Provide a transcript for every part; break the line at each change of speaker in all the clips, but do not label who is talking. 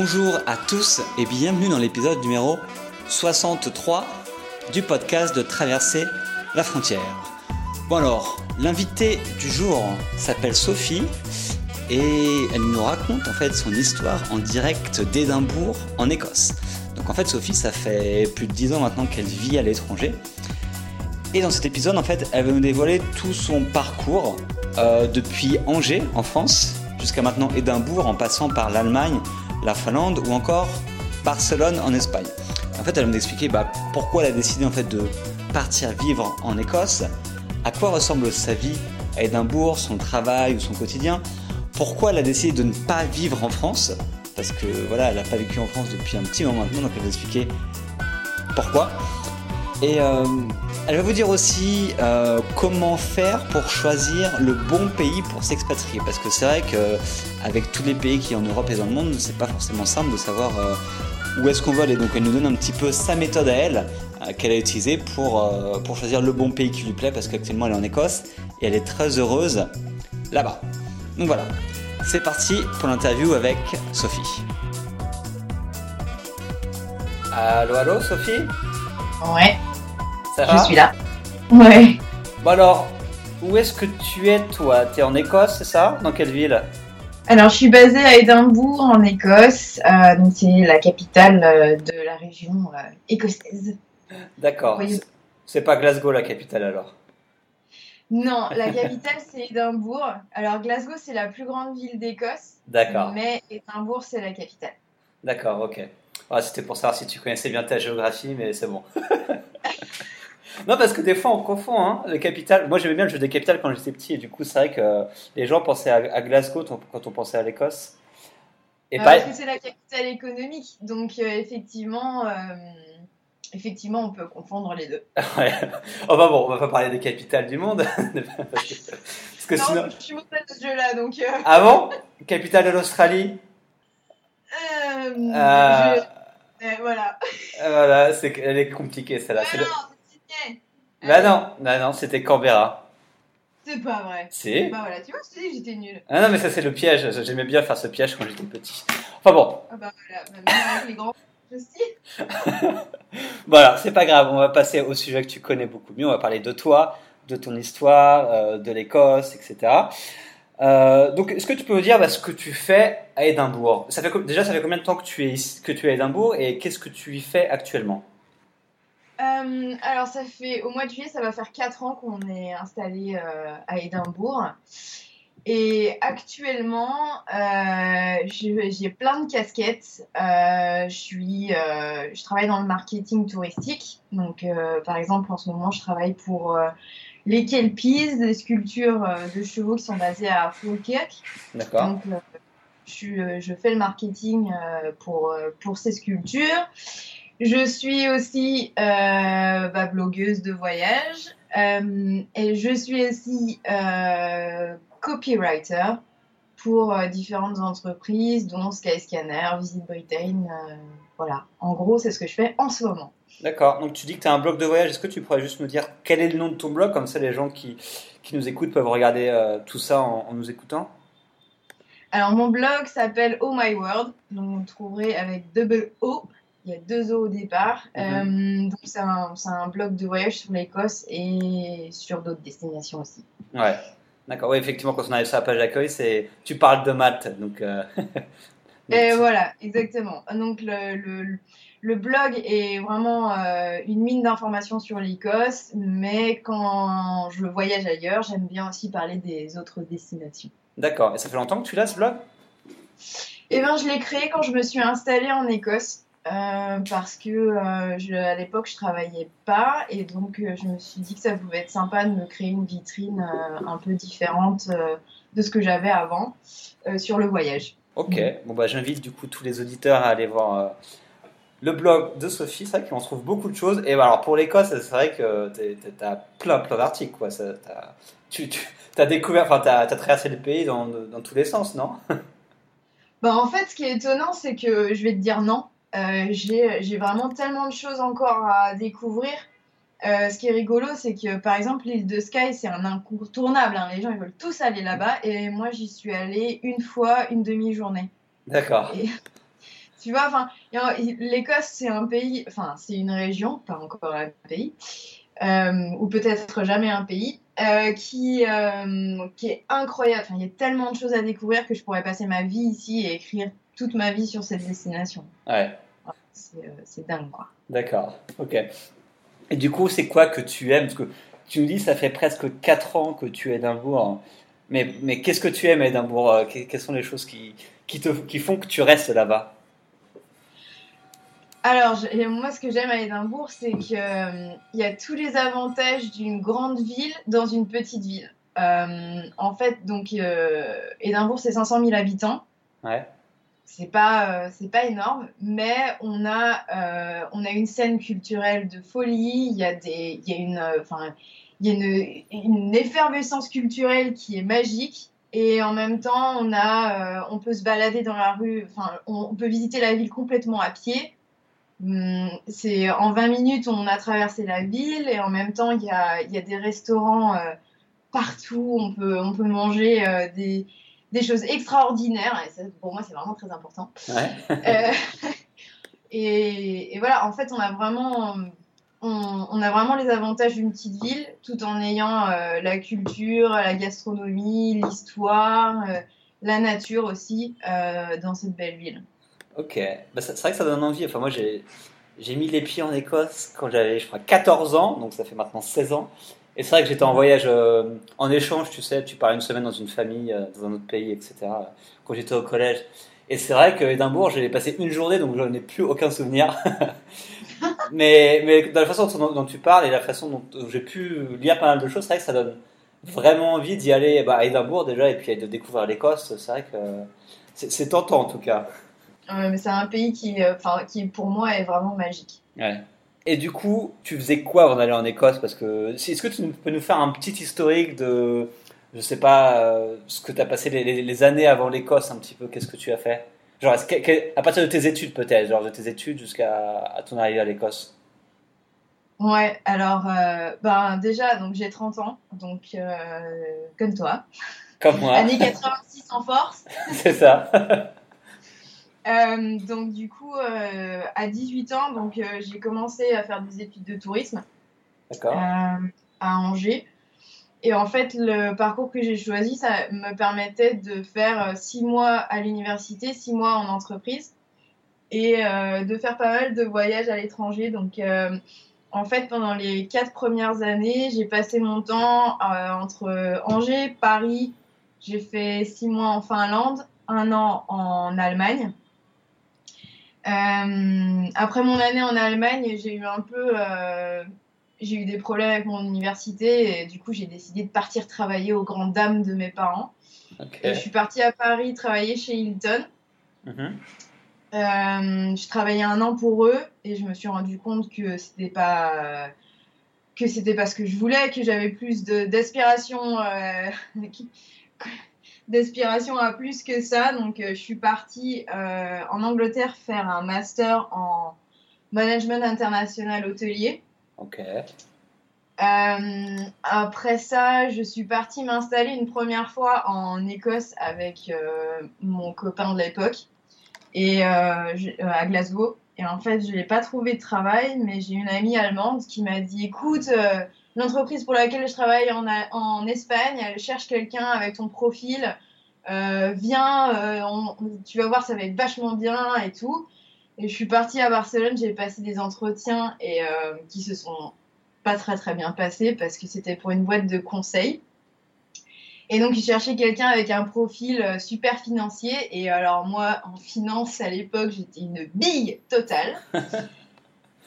Bonjour à tous et bienvenue dans l'épisode numéro 63 du podcast de Traverser la frontière. Bon alors, l'invitée du jour s'appelle Sophie et elle nous raconte en fait son histoire en direct d'Édimbourg en Écosse. Donc en fait Sophie, ça fait plus de 10 ans maintenant qu'elle vit à l'étranger. Et dans cet épisode, en fait, elle va nous dévoiler tout son parcours euh, depuis Angers en France jusqu'à maintenant Édimbourg en passant par l'Allemagne, la Finlande ou encore Barcelone en Espagne. En fait, elle va nous expliquer bah, pourquoi elle a décidé en fait de partir vivre en Écosse, à quoi ressemble sa vie à Édimbourg, son travail ou son quotidien, pourquoi elle a décidé de ne pas vivre en France, parce que voilà, elle n'a pas vécu en France depuis un petit moment maintenant, donc elle va expliquer pourquoi. Et euh, elle va vous dire aussi euh, comment faire pour choisir le bon pays pour s'expatrier. Parce que c'est vrai qu'avec tous les pays qui en Europe et dans le monde, c'est pas forcément simple de savoir euh, où est-ce qu'on va aller. Donc elle nous donne un petit peu sa méthode à elle, qu'elle a utilisée pour, pour choisir le bon pays qui lui plaît. Parce qu'actuellement elle est en Écosse et elle est très heureuse là-bas. Donc voilà, c'est parti pour l'interview avec Sophie. Allô, allô, Sophie?
Ouais.
Ça va
Je suis là. Ouais.
Bon alors, où est-ce que tu es toi? T'es en Écosse, c'est ça? Dans quelle ville?
Alors, je suis basée à Édimbourg, en Écosse. Euh, donc, c'est la capitale euh, de la région euh, écossaise.
D'accord.
Oui.
C'est pas Glasgow la capitale alors?
Non, la capitale, c'est Édimbourg. Alors, Glasgow, c'est la plus grande ville d'Écosse.
D'accord.
Mais Édimbourg, c'est la capitale.
D'accord, ok. Ouais, C'était pour savoir si tu connaissais bien ta géographie, mais c'est bon. non, parce que des fois on confond hein, les capitales. Moi j'aimais bien le jeu des capitales quand j'étais petit, et du coup c'est vrai que les gens pensaient à, à Glasgow quand on pensait à l'Écosse. Et
Euh,
pas...
Parce que c'est la capitale économique. Donc, euh, effectivement, euh, effectivement, on peut confondre les deux.
Ouais. Oh bah bon, on va pas parler des capitales du monde. parce que, parce que
non,
sinon.
je suis mauvaise à ce jeu-là, donc... euh,
Ah bon? Capitale de l'Australie?
Euh,
Euh,
euh, voilà.
Voilà, c'est elle est compliquée celle-là.
Ah
C'est le-. Bah non, bah non, c'était Canberra.
C'est pas vrai.
Si.
Bah voilà, tu vois, je te dis que j'étais nulle.
Ah non, mais ça c'est le piège. J'aimais bien faire ce piège quand j'étais petit. Enfin bon,
Ah bah voilà, bah, même avec les grands
voilà, c'est pas grave. On va passer au sujet que tu connais beaucoup mieux. On va parler de toi, de ton histoire, euh, de l'Écosse, etc. Euh, donc, est-ce que tu peux me dire bah, ce que tu fais à Édimbourg? Ça fait, Déjà, ça fait combien de temps que tu es, que tu es à Édimbourg et qu'est-ce que tu y fais actuellement?
Euh, alors ça fait, au mois de juillet, ça va faire 4 ans qu'on est installé euh, à Édimbourg. Et actuellement, j'ai plein de casquettes. Je, suis, je travaille dans le marketing touristique. Donc, par exemple, en ce moment, je travaille pour les Kelpies, des sculptures euh, de chevaux qui sont basées à Falkirk.
D'accord.
Donc, euh, je, euh, je fais le marketing pour, pour ces sculptures. Je suis aussi euh, bah, blogueuse de voyage euh, et je suis aussi euh, copywriter pour différentes entreprises, dont Skyscanner, Visit Britain. voilà, en gros, c'est ce que je fais en ce moment.
D'accord. Donc, tu dis que tu as un blog de voyage. Est-ce que tu pourrais juste me dire quel est le nom de ton blog Comme ça, les gens qui, qui nous écoutent peuvent regarder euh, tout ça en, en nous écoutant.
Alors, mon blog s'appelle Oh My World, donc vous le trouverez avec double O. Il y a deux O au départ.
Mhm.
Euh, donc, c'est un, un blog de voyage sur l'Écosse et sur d'autres destinations aussi.
Ouais. D'accord. Oui, effectivement, quand on arrive sur la page d'accueil, c'est tu parles de maths. Donc, euh,
Et voilà, exactement. Donc, le, le, le blog est vraiment euh, une mine d'informations sur l'Écosse, mais quand je voyage ailleurs, j'aime bien aussi parler des autres destinations.
D'accord. Et ça fait longtemps que tu l'as ce blog?
Eh bien, je l'ai créé quand je me suis installée en Écosse. euh, parce que euh, je, à l'époque je travaillais pas et donc euh, je me suis dit que ça pouvait être sympa de me créer une vitrine un peu différente de ce que j'avais avant sur le voyage.
Ok. Bon, bah, j'invite du coup tous les auditeurs à aller voir le blog de Sophie. C'est vrai qu'on trouve beaucoup de choses. Et alors, pour l'Écosse, c'est vrai que tu as plein, plein d'articles. Quoi. Ça, t'as- tu tu as découvert, enfin, tu as, traversé le pays dans, dans tous les sens, non?
Bah, en fait, ce qui est étonnant, c'est que je vais te dire non. Euh, j'ai vraiment tellement de choses encore à découvrir. Euh, ce qui est rigolo, c'est que par exemple, l'île de Skye, c'est un incontournable. hein. Les gens, ils veulent tous aller là-bas. Et moi, j'y suis allée une fois, une demi-journée.
D'accord.
Tu vois, enfin, l'Écosse, c'est un pays, enfin, c'est une région, pas encore un pays, euh, ou peut-être jamais un pays, euh, qui, euh, qui est incroyable. Enfin, il y a tellement de choses à découvrir que je pourrais passer ma vie ici et écrire toute ma vie sur cette destination.
Ouais.
C'est dingue, quoi.
D'accord, ok. Et du coup, c'est quoi que tu aimes? Parce que tu nous dis, ça fait presque 4 ans que tu es à Édimbourg. Mais, mais qu'est-ce que tu aimes à Édimbourg? Quelles sont les choses qui, qui, te, qui font que tu restes là-bas?
Alors, moi, ce que j'aime à Édimbourg, c'est qu'il euh, y a tous les avantages d'une grande ville dans une petite ville. Euh, en fait, donc, euh, Édimbourg, c'est 500 000 habitants.
Ouais.
C'est pas, c'est pas énorme, mais on a, on a une scène culturelle de folie. Il y a des, il y a une, enfin, il y a une, une, effervescence culturelle qui est magique. Et en même temps, on a, on peut se balader dans la rue. Enfin, on peut visiter la ville complètement à pied. Hum, c'est en 20 minutes, on a traversé la ville et en même temps, il y a, y a, des restaurants euh, partout. On peut, on peut manger euh, des, des, choses extraordinaires. Et ça, pour moi, c'est vraiment très important.
Ouais.
Euh, et, et, voilà, en fait, on a vraiment, on, on a vraiment les avantages d'une petite ville tout en ayant la culture, la gastronomie, l'histoire, la nature aussi dans cette belle ville.
Ok, bah, c'est vrai que ça donne envie. Enfin, moi, j'ai, mis les pieds en Écosse quand j'avais, je crois, 14 ans, donc ça fait maintenant 16 ans. Et c'est vrai que j'étais en voyage euh, en échange, tu sais, tu pars une semaine dans une famille, euh, dans un autre pays, etc. Quand j'étais au collège. Et c'est vrai que Édimbourg, j'ai passé une journée, donc je n'en ai plus aucun souvenir. mais, mais dans la façon dont, tu parles et la façon dont j'ai pu lire pas mal de choses, c'est vrai que ça donne vraiment envie d'y aller bah, à Édimbourg déjà, et puis de découvrir l'Écosse. C'est vrai que c'est tentant en tout cas
mais c'est un pays qui, euh, qui, pour moi, est vraiment magique.
Ouais. Et du coup, tu faisais quoi avant d'aller en Écosse? Parce que est-ce que tu peux nous faire un petit historique de, je sais pas, euh, ce que tu as passé les, années avant l'Écosse, un petit peu, qu'est-ce que tu as fait? Genre, à partir de tes études peut-être, genre de tes études jusqu'à ton arrivée à l'Écosse?
Ouais, alors, euh, ben déjà, donc j'ai 30 ans, donc comme toi.
Comme moi.
Année 86 en force.
C'est ça.
Euh, donc du coup, euh, à 18 ans, donc euh, j'ai commencé à faire des études de tourisme à Angers. Et en fait, le parcours que j'ai choisi, ça me permettait de faire 6 mois à l'université, 6 mois en entreprise et de faire pas mal de voyages à l'étranger. Donc en fait, pendant les 4 premières années, j'ai passé mon temps entre Angers, Paris, j'ai fait 6 mois en Finlande, un an en Allemagne. Euh, après mon année en Allemagne, j'ai eu un peu, euh, j'ai eu des problèmes avec mon université et du coup j'ai décidé de partir travailler aux grandes dames de mes parents. je suis partie à Paris travailler chez Hilton. Mm-hmm. Euh, je travaillais un an pour eux et je me suis rendu compte que c'était pas que c'était pas ce que je voulais, que j'avais plus d'aspiration d'inspiration à plus que ça. Donc, euh, je suis partie euh, en Angleterre faire un master en management international hôtelier.
Ok.
Euh, après ça, je suis partie m'installer une première fois en Écosse avec mon copain de l'époque et à Glasgow. Et en fait, je n'ai pas trouvé de travail, mais j'ai une amie allemande qui m'a dit écoute, l'entreprise pour laquelle je travaille en, Espagne, elle cherche quelqu'un avec ton profil. Euh, viens, euh, tu vas voir, ça va être vachement bien et tout. Et je suis partie à Barcelone, j'ai passé des entretiens et euh, qui se sont pas très très bien passés parce que c'était pour une boîte de conseil. Et donc, ils cherchaient quelqu'un avec un profil super financier. Et alors, moi, en finance, à l'époque, j'étais une bille totale.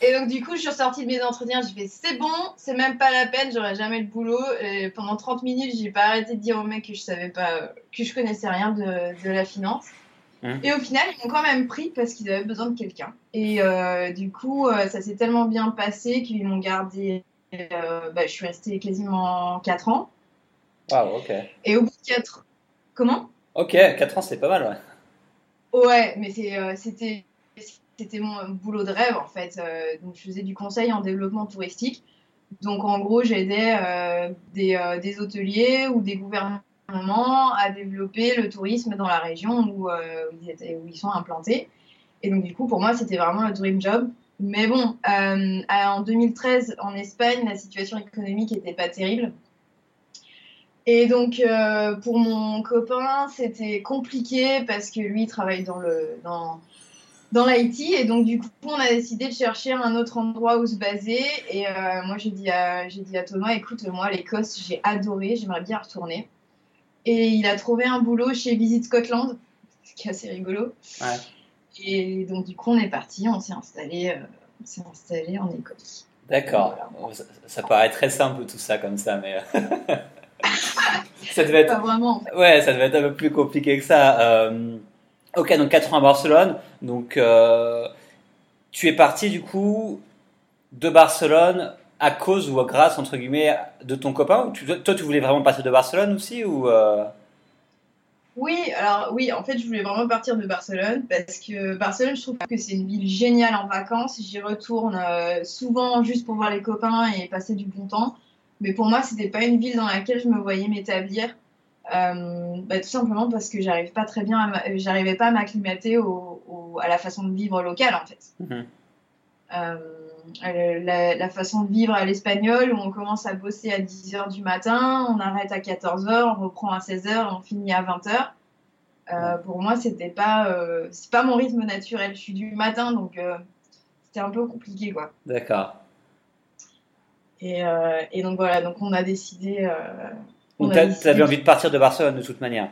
Et donc, du coup, je suis sortie de mes entretiens, j'ai fait c'est bon, c'est même pas la peine, j'aurais jamais le boulot. Et pendant 30 minutes, j'ai pas arrêté de dire au mec que je savais pas, que je connaissais rien de, de la finance. Hein et au final, ils m'ont quand même pris parce qu'ils avaient besoin de quelqu'un. Et euh, du coup, euh, ça s'est tellement bien passé qu'ils m'ont gardé. Euh, bah, je suis restée quasiment 4 ans.
Waouh, ok.
Et au bout de 4 Comment?
Ok, 4 ans, c'est pas mal,
ouais. Ouais, mais c'était c'était mon boulot de rêve en fait. Euh, donc je faisais du conseil en développement touristique. Donc en gros, j'aidais euh, des, euh, des, hôteliers ou des gouvernements à développer le tourisme dans la région où, ils, étaient, où ils sont implantés. Et donc, du coup, pour moi, c'était vraiment le dream job. Mais bon, en 2013, en Espagne, la situation économique n'était pas terrible. Et donc, pour mon copain, c'était compliqué parce que lui, il travaille dans le dans l'IT. Et donc, du coup, on a décidé de chercher un autre endroit où se baser. Et euh, moi, j'ai dit, à, j'ai dit à Thomas, écoute, moi, l'Écosse, j'ai adoré, j'aimerais bien retourner. Et il a trouvé un boulot chez Visit Scotland, ce qui est assez rigolo.
Ouais.
Et donc, du coup, on est parti, on s'est installé, euh, on s'est installé en Écosse.
D'accord. Ça, ça paraît très simple tout ça comme ça, mais ça devait être.
Pas vraiment, en fait.
Ouais, ça devait être un peu plus compliqué que ça. Euh, Ok, donc 4 ans à Barcelone. Donc, euh, tu es parti du coup de Barcelone à cause ou grâce entre guillemets de ton copain. Ou tu- toi, tu voulais vraiment partir de Barcelone aussi ou euh,
Oui, alors oui, en fait, je voulais vraiment partir de Barcelone parce que Barcelone, je trouve que c'est une ville géniale en vacances. J'y retourne euh, souvent juste pour voir les copains et passer du bon temps. Mais pour moi, c'était pas une ville dans laquelle je me voyais m'établir. Euh, bah, tout simplement parce que j'arrive pas très bien, m'a- j'arrivais pas à m'acclimater au, au- à la façon de vivre locale en fait.
Mhm.
Euh, la, la façon de vivre à l'espagnol où on commence à bosser à 10h du matin, on arrête à 14h, on reprend à 16h, on finit à 20h. Euh, pour moi, c'était pas, euh, c'est pas mon rythme naturel. Je suis du matin, donc euh, c'était un peu compliqué, quoi.
D'accord.
Et, euh, et donc voilà, donc on a décidé. On
Donc,
a
t'as-
décidé-
t'avais envie de partir de Barcelone de toute manière.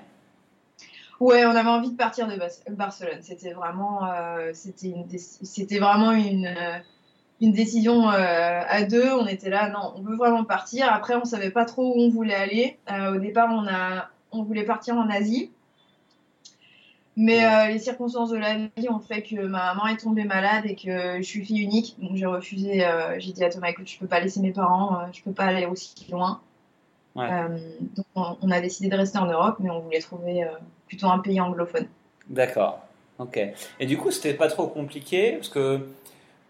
Ouais, on avait envie de partir de Barcelone. C'était vraiment, euh, c'était une, c'était vraiment une, euh, une décision euh, à deux. On était là, non, on veut vraiment partir. Après, on savait pas trop où on voulait aller. Euh, au départ, on a, on voulait partir en Asie. Mais les circonstances de la vie ont fait que ma maman est tombée malade et que je suis fille unique. Donc j'ai refusé, j'ai dit à Thomas, écoute, je peux pas laisser mes parents, je peux pas aller aussi loin.
Ouais.
Euh, donc on, on a décidé de rester en Europe, mais on voulait trouver euh, plutôt un pays anglophone.
D'accord. Ok. Et du coup, c'était pas trop compliqué parce que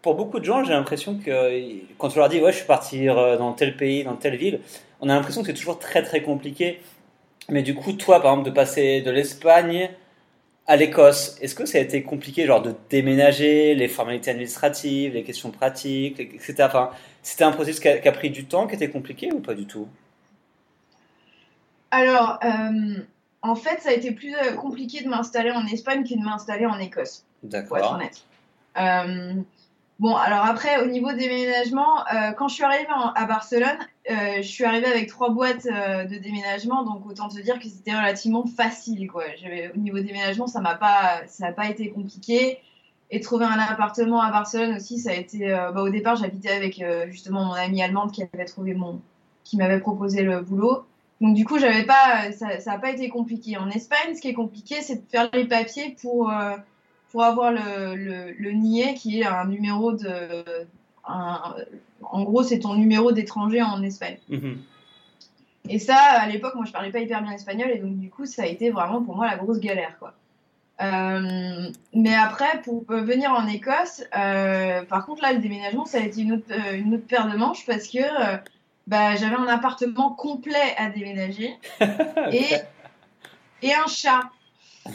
pour beaucoup de gens, j'ai l'impression que quand on leur dit ouais, je suis parti euh, dans tel pays, dans telle ville, on a l'impression que c'est toujours très très compliqué. Mais du coup, toi, par exemple, de passer de l'Espagne à l'Écosse, est-ce que ça a été compliqué, genre de déménager, les formalités administratives, les questions pratiques, etc. Enfin, c'était un processus qui a, qui a pris du temps, qui était compliqué ou pas du tout?
Alors, euh, en fait, ça a été plus euh, compliqué de m'installer en Espagne que de m'installer en Écosse, pour être
D'accord.
honnête. Euh, bon, alors après, au niveau déménagement, euh, quand je suis arrivée en- à Barcelone, je suis arrivée avec trois boîtes de déménagement, donc autant te dire que c'était relativement facile, quoi. Au niveau déménagement, ça m'a pas, ça n'a pas été compliqué. Et trouver un appartement à Barcelone aussi, ça a été. bah, au départ, j'habitais avec justement mon amie allemande qui avait trouvé mon, qui m'avait proposé le boulot. Donc du coup, j'avais pas, ça, ça a pas été compliqué. En Espagne, ce qui est compliqué, c'est de faire les papiers pour euh, pour avoir le, le, le NIE, qui est un numéro de, un- en gros, c'est ton numéro d'étranger en Espagne.
Mhm.
Et ça, à l'époque, moi, je parlais pas hyper bien espagnol, et donc du coup, ça a été vraiment pour moi la grosse galère, quoi. Euh, mais après, pour euh, venir en Écosse, euh, par contre, là, le déménagement, ça a été une autre, euh, une autre paire de manches parce que euh, bah, j'avais un appartement complet à déménager et, et un chat.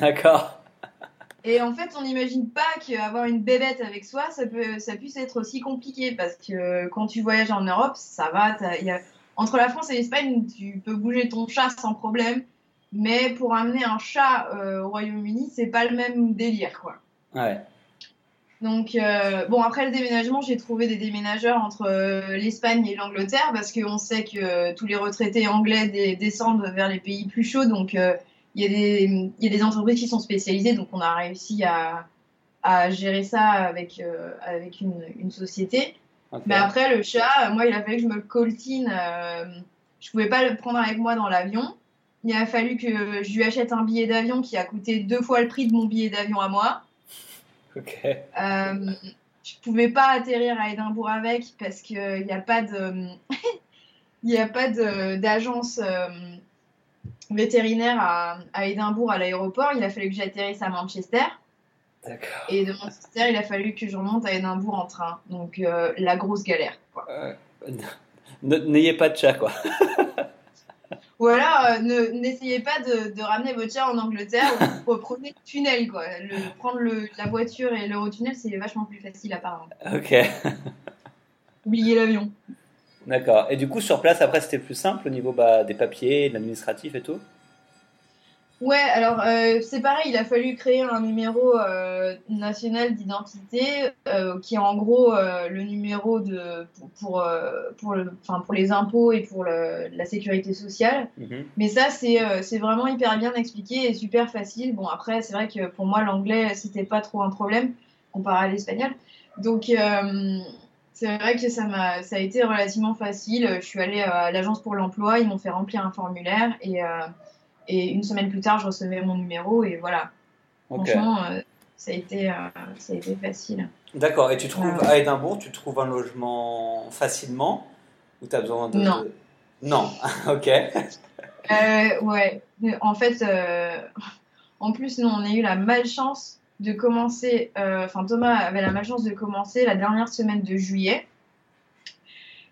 D'accord.
Et en fait, on n'imagine pas qu'avoir une bébête avec soi, ça, peut, ça puisse être aussi compliqué parce que quand tu voyages en Europe, ça va. y a- Entre la France et l'Espagne, tu peux bouger ton chat sans problème. Mais pour amener un chat euh, au Royaume-Uni, c'est pas le même délire, quoi.
Ouais.
Donc, euh, bon, après le déménagement, j'ai trouvé des déménageurs entre euh, l'Espagne et l'Angleterre parce qu'on sait que euh, tous les retraités anglais descendent vers les pays plus chauds. Donc, il y, a des- il y a des entreprises qui sont spécialisées. Donc, on a réussi à, à gérer ça avec, avec une, une société. Mais après, le chat, moi, il a fallu que je me le coltine. je pouvais pas le prendre avec moi dans l'avion. Il a fallu que je lui achète un billet d'avion qui a coûté deux fois le prix de mon billet d'avion à moi.
Ok.
Euh, je pouvais pas atterrir à Édimbourg avec parce qu'il n'y a pas de, il a pas d'agence euh, vétérinaire à, à Édimbourg à l'aéroport. Il a fallu que j'atterrisse à Manchester et de Manchester, il a fallu que je remonte à Édimbourg en train. Donc euh, la grosse galère.
Euh, N'ayez pas de chat, quoi.
Ou alors, euh, ne- n'essayez pas de, de ramener votre chien en Angleterre, ou prenez le tunnel, quoi. Le, prendre le, la voiture et l'Eurotunnel, c'est vachement plus facile, apparemment.
Ok,
Oubliez l'avion.
d'accord. Et du coup, sur place, après, c'était plus simple au niveau bah, des papiers, de l'administratif et tout?
Ouais, alors euh, c'est pareil, il a fallu créer un numéro euh, national d'identité euh, qui est en gros le numéro de pour pour, pour, le, pour les impôts et pour le- la sécurité sociale.
Mhm.
Mais ça c'est vraiment hyper bien expliqué et super facile. Bon après c'est vrai que pour moi l'anglais c'était pas trop un problème comparé à l'espagnol. Donc c'est vrai que ça m'a ça a été relativement facile. Je suis allée à l'agence pour l'emploi, ils m'ont fait remplir un formulaire et et une semaine plus tard, je recevais mon numéro et voilà.
Ok.
Franchement, euh, ça, a été, euh, ça a été facile.
D'accord. Et tu trouves à Édimbourg, tu trouves un logement facilement Ou tu as besoin de.
Non.
Non, ok.
Euh, ouais, en fait, en plus, nous, on a eu la malchance de commencer, enfin, Thomas avait la malchance de commencer la dernière semaine de juillet.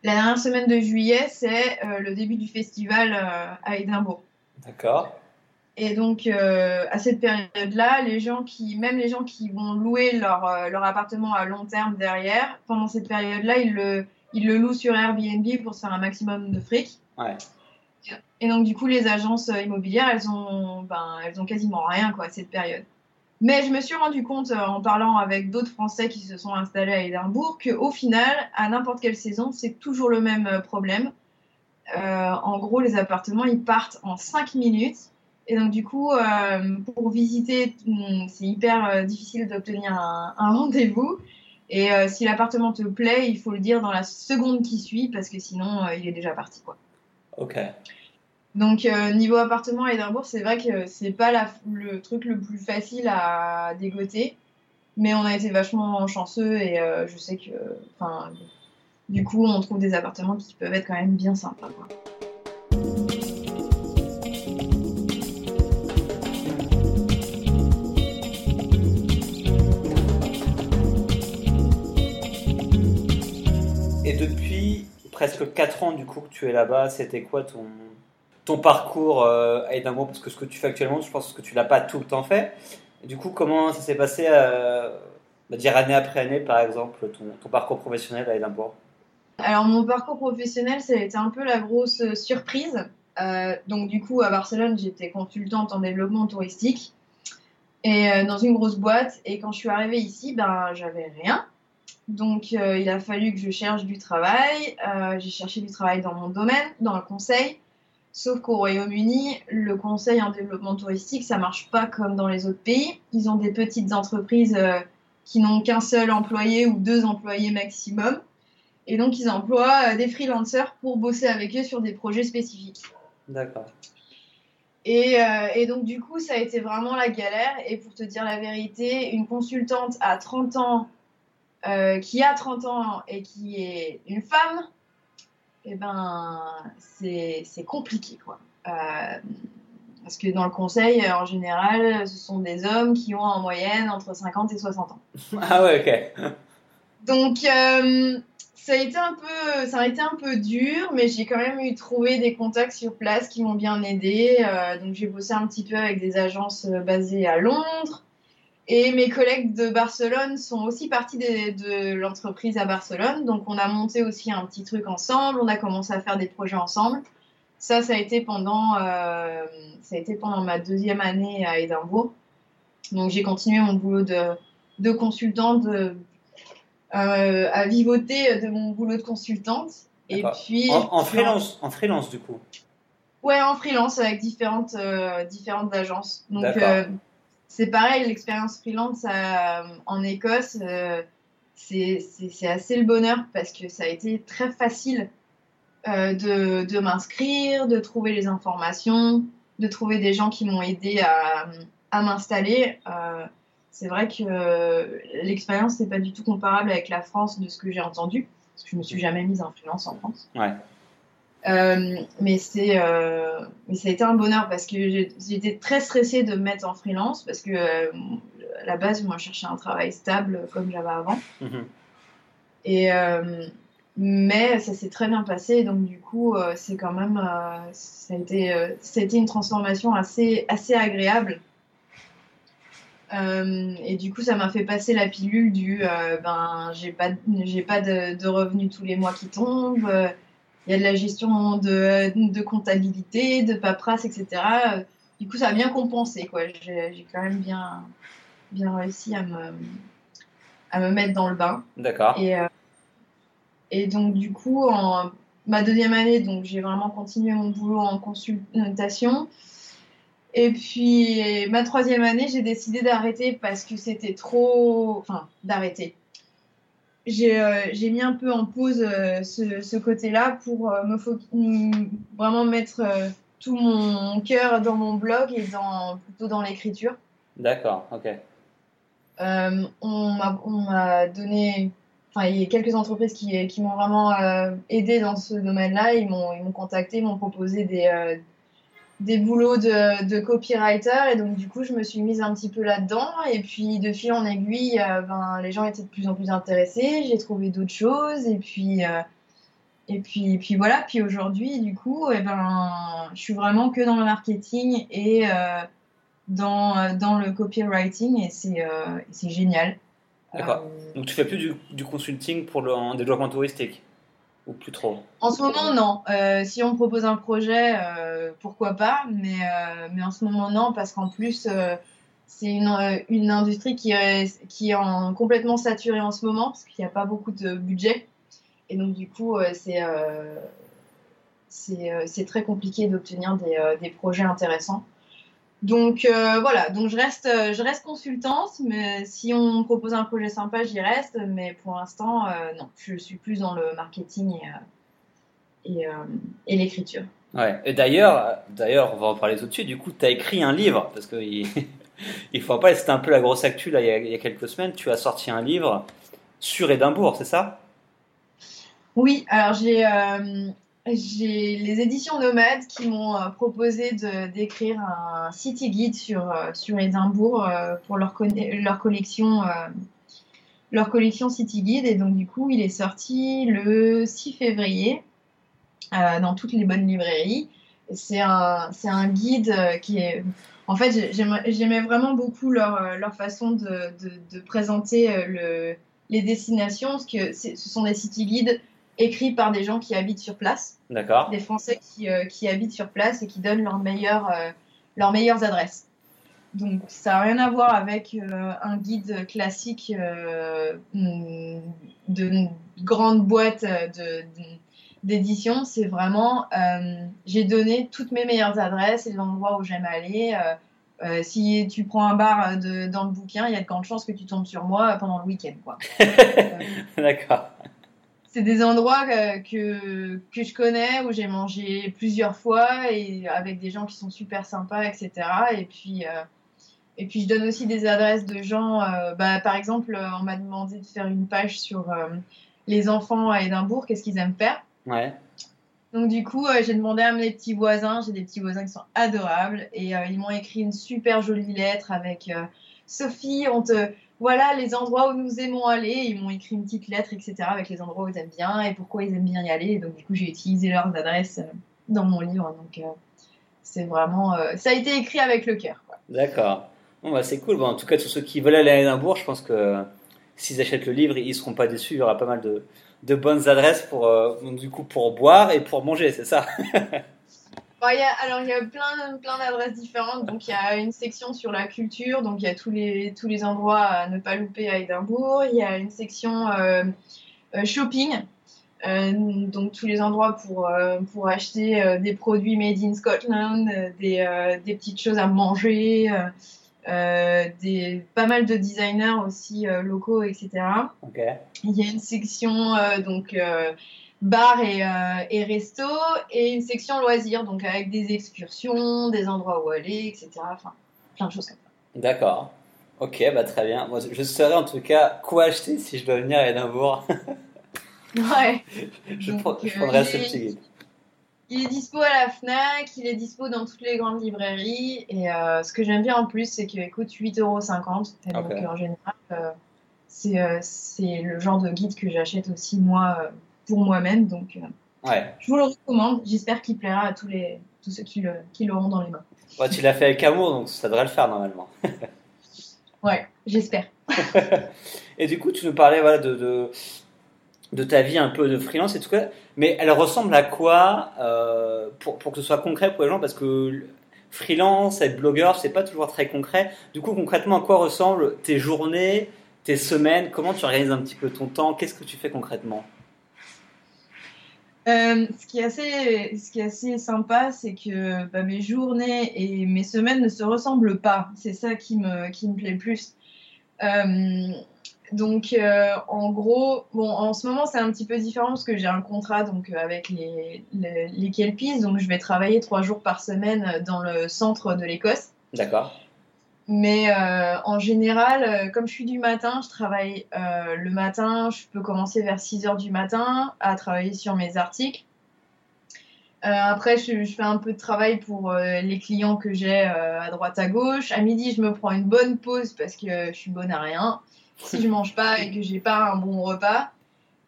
La dernière semaine de juillet, c'est euh, le début du festival euh, à Édimbourg.
D'accord.
Et donc, euh, à cette période-là, les gens qui, même les gens qui vont louer leur, euh, leur appartement à long terme derrière, pendant cette période-là, ils le, ils le louent sur Airbnb pour se faire un maximum de fric.
Ouais.
Et donc, du coup, les agences euh, immobilières, elles ont, ben, elles ont quasiment rien, quoi, à cette période. Mais je me suis rendu compte, en parlant avec d'autres Français qui se sont installés à Édimbourg, qu'au final, à n'importe quelle saison, c'est toujours le même problème. Euh, en gros, les appartements, ils partent en 5 minutes. Et donc, du coup, euh, pour visiter, hum, c'est hyper euh, difficile d'obtenir un, un rendez-vous. Et euh, si l'appartement te plaît, il faut le dire dans la seconde qui suit, parce que sinon, il est déjà parti, quoi.
Ok.
Donc, niveau appartement à Édimbourg, c'est vrai que c'est pas la- le truc le plus facile à dégoter. Mais on a été vachement chanceux et je sais que, du coup, on trouve des appartements qui peuvent être quand même bien sympas.
Et depuis presque 4 ans du coup que tu es là-bas, c'était quoi ton, ton parcours euh, à Édimbourg? Parce que ce que tu fais actuellement, je pense que tu l'as pas tout le temps fait. Du coup, comment ça s'est passé, euh, bah, dire année après année par exemple, ton, ton parcours professionnel à Édimbourg?
Alors, mon parcours professionnel, ça a été un peu la grosse euh, surprise. Euh, donc, du coup, à Barcelone, j'étais consultante en développement touristique et euh, dans une grosse boîte. Et quand je suis arrivée ici, ben, j'avais rien. Donc, il a fallu que je cherche du travail. J'ai cherché du travail dans mon domaine, dans le conseil. Sauf qu'au Royaume-Uni, le conseil en développement touristique, ça marche pas comme dans les autres pays. Ils ont des petites entreprises qui n'ont qu'un seul employé ou deux employés maximum. Et donc, ils emploient euh, des freelancers pour bosser avec eux sur des projets spécifiques.
D'accord.
Et, euh, et donc, du coup, ça a été vraiment la galère. Et pour te dire la vérité, une consultante à 30 ans, euh, qui a 30 ans et qui est une femme, eh ben, c'est c'est compliqué, quoi. Euh, parce que dans le conseil, en général, ce sont des hommes qui ont en moyenne entre 50 et 60 ans.
Ah ouais, ok.
Donc, euh, ça a été un peu, ça a été un peu dur, mais j'ai quand même eu trouvé des contacts sur place qui m'ont bien aidé. Euh, donc, j'ai bossé un petit peu avec des agences euh, basées à Londres. Et mes collègues de Barcelone sont aussi partis de l'entreprise à Barcelone. Donc, on a monté aussi un petit truc ensemble. On a commencé à faire des projets ensemble. Ça, ça a été pendant, ça a été pendant ma deuxième année à Édimbourg. Donc, j'ai continué mon boulot de, de consultante de- euh, à vivoter de mon boulot de consultante. Et puis.
En, en freelance, en freelance du coup.
Ouais, en freelance avec différentes, euh, différentes agences. Donc, euh, c'est pareil, l'expérience freelance en Écosse, c'est assez le bonheur parce que ça a été très facile de, de m'inscrire, de trouver les informations, de trouver des gens qui m'ont aidé à, à m'installer. C'est vrai que euh, l'expérience n'est pas du tout comparable avec la France de ce que j'ai entendu, parce que je me suis jamais mise en freelance en France.
Ouais.
Euh, mais c'est euh, mais ça a été un bonheur parce que j'étais très stressée de me mettre en freelance parce que à la base moi je cherchais un travail stable comme j'avais avant
Mhm.
et, Mais ça s'est très bien passé, donc du coup, c'est quand même, ça, a été, ça a été une transformation assez, assez agréable. Euh, et du coup, ça m'a fait passer la pilule du euh, ben, j'ai pas, j'ai pas de, de revenus tous les mois qui tombent, euh, il y a de la gestion de, de comptabilité, de paperasse, etc. Du coup, ça a bien compensé, quoi. J'ai j'ai quand même bien, bien réussi à me, à me mettre dans le bain.
D'accord.
Et, euh, et donc, du coup, en ma deuxième année, donc j'ai vraiment continué mon boulot en consultation. Et puis, ma troisième année, j'ai décidé d'arrêter parce que c'était trop. Enfin, d'arrêter. J'ai euh, mis un peu en pause euh, ce, ce côté-là pour euh, me fo- vraiment mettre euh, tout mon cœur dans mon blog et dans, plutôt dans l'écriture.
D'accord, ok.
On m'a on m'a donné, enfin, il y a quelques entreprises qui, qui m'ont vraiment euh, aidé dans ce domaine-là. Ils m'ont ils m'ont contacté, ils m'ont proposé des, euh, des boulots de, de copywriter. Et donc, du coup, je me suis mise un petit peu là-dedans. Et puis, de fil en aiguille, euh, ben, les gens étaient de plus en plus intéressés. J'ai trouvé d'autres choses. Et puis, euh, et puis, puis voilà. Puis aujourd'hui, du coup, eh ben, je suis vraiment que dans le marketing et euh, dans, dans le copywriting. Et c'est et c'est génial.
D'accord. Donc tu fais plus du, du consulting pour le en développement touristique? Ou plus trop
En ce moment, non. Euh, si on propose un projet, euh, pourquoi pas, mais, euh, mais en ce moment, non, parce qu'en plus, c'est une, industrie qui est, complètement saturée en ce moment, parce qu'il n'y a pas beaucoup de budget. Et donc, du coup, c'est très compliqué d'obtenir des projets intéressants. Donc euh, voilà, donc je reste, euh, je reste consultante, mais si on me propose un projet sympa, j'y reste. Mais pour l'instant, euh, non, je suis plus dans le marketing et, euh, et, et l'écriture.
Ouais. Et d'ailleurs, d'ailleurs, on va en parler tout de suite. Du coup, tu as écrit un livre parce que il, il faut pas. C'était un peu la grosse actu là il y, a, il y a quelques semaines. Tu as sorti un livre sur Édimbourg, c'est ça?
Oui, alors j'ai j'ai les éditions Nomades qui m'ont euh, proposé d'écrire un city guide sur, euh, sur Édimbourg euh, pour leur, leur collection. leur collection City Guide et donc du coup il est sorti le 6 février dans toutes les bonnes librairies. C'est un, un guide qui est... En fait, j'ai- j'aimais vraiment beaucoup leur, leur façon de, de, de présenter le, les destinations, parce que ce sont des city guides écrits par des gens qui habitent sur place,
D'accord.
des Français qui, euh, qui habitent sur place et qui donnent leurs meilleures, euh, leurs meilleures adresses. Donc ça n'a rien à voir avec euh, un guide classique euh, de grande boîte d'édition. C'est vraiment, euh, j'ai donné toutes mes meilleures adresses et les endroits où j'aime aller. Si tu prends un bar de, dans le bouquin, il y a de grandes chances que tu tombes sur moi pendant le week-end.
D'accord.
C'est des endroits euh, que, que je connais, où j'ai mangé plusieurs fois et avec des gens qui sont super sympas, etc. Et puis, euh, et puis je donne aussi des adresses de gens. euh, bah, par exemple, on m'a demandé de faire une page sur euh, les enfants à Édimbourg, qu'est-ce qu'ils aiment faire.
Ouais.
Donc du coup, j'ai demandé à mes petits voisins, j'ai des petits voisins qui sont adorables, et ils m'ont écrit une super jolie lettre avec Sophie, on te voilà les endroits où nous aimons aller. Ils m'ont écrit une petite lettre, etc. avec les endroits où ils aiment bien et pourquoi ils aiment bien y aller. Et donc du coup, j'ai utilisé leurs adresses euh, dans mon livre. Donc euh, c'est vraiment, euh, ça a été écrit avec le cœur.
D'accord. Bon, bah, c'est cool. Bon, en tout cas, tous ceux qui veulent aller à Édimbourg, je pense que s'ils achètent le livre, ils seront pas déçus. Il y aura pas mal de, bonnes adresses pour, du coup, pour boire et pour manger, c'est ça?
Bon, il y a, alors il y a plein, plein d'adresses différentes. Donc il y a une section sur la culture, donc il y a tous les, tous les endroits à ne pas louper à Édimbourg. Il y a une section euh, euh, shopping, euh, donc tous les endroits pour, euh, pour acheter des produits made in Scotland, des, des petites choses à manger, des, pas mal de designers aussi locaux, etc.
Ok.
Il y a une section donc bar et, euh, et resto et une section loisirs, donc avec des excursions, des endroits où aller, etc. Enfin, plein de choses comme ça.
D'accord. Ok, bah très bien. Moi, je saurais en tout cas quoi acheter si je dois venir à Édimbourg.
Ouais.
je,
Donc,
prends- je
euh,
prendrai ce petit guide.
Il est dispo à la FNAC, il est dispo dans toutes les grandes librairies. Et euh, ce que j'aime bien en plus, c'est qu'il coûte 8,50€. Et donc, en général, euh, c'est le genre de guide que j'achète aussi, moi, pour moi-même. Donc,
Ouais.
je vous le recommande. J'espère qu'il plaira à tous, les, tous ceux qui le- qui l'auront dans les mains.
Ouais, tu l'as fait avec amour, donc ça devrait le faire normalement.
Ouais, j'espère.
Et du coup, tu nous parlais voilà, de, de, de ta vie un peu de freelance et tout ça. Mais elle ressemble à quoi euh, pour, pour que ce soit concret pour les gens? Parce que freelance, être blogueur, c'est pas toujours très concret. Du coup, concrètement, à quoi ressemblent tes journées, tes semaines? Comment tu organises un petit peu ton temps? Qu'est-ce que tu fais concrètement?
Euh, ce, qui est assez, ce qui est assez sympa, c'est que bah, mes journées et mes semaines ne se ressemblent pas. C'est ça qui me, qui me plaît plus. Euh, donc, euh, en gros, bon, en ce moment, c'est un petit peu différent parce que j'ai un contrat donc, avec les, les Kelpies. Donc, je vais travailler trois jours par semaine dans le centre de l'Écosse.
D'accord.
Mais euh, en général, euh, comme je suis du matin, je travaille euh, le matin. Je peux commencer vers 6 heures du matin à travailler sur mes articles. Après, je, fais un peu de travail pour les clients que j'ai à droite à gauche. À midi, je me prends une bonne pause parce que je suis bonne à rien. Si je mange pas et que j'ai pas un bon repas.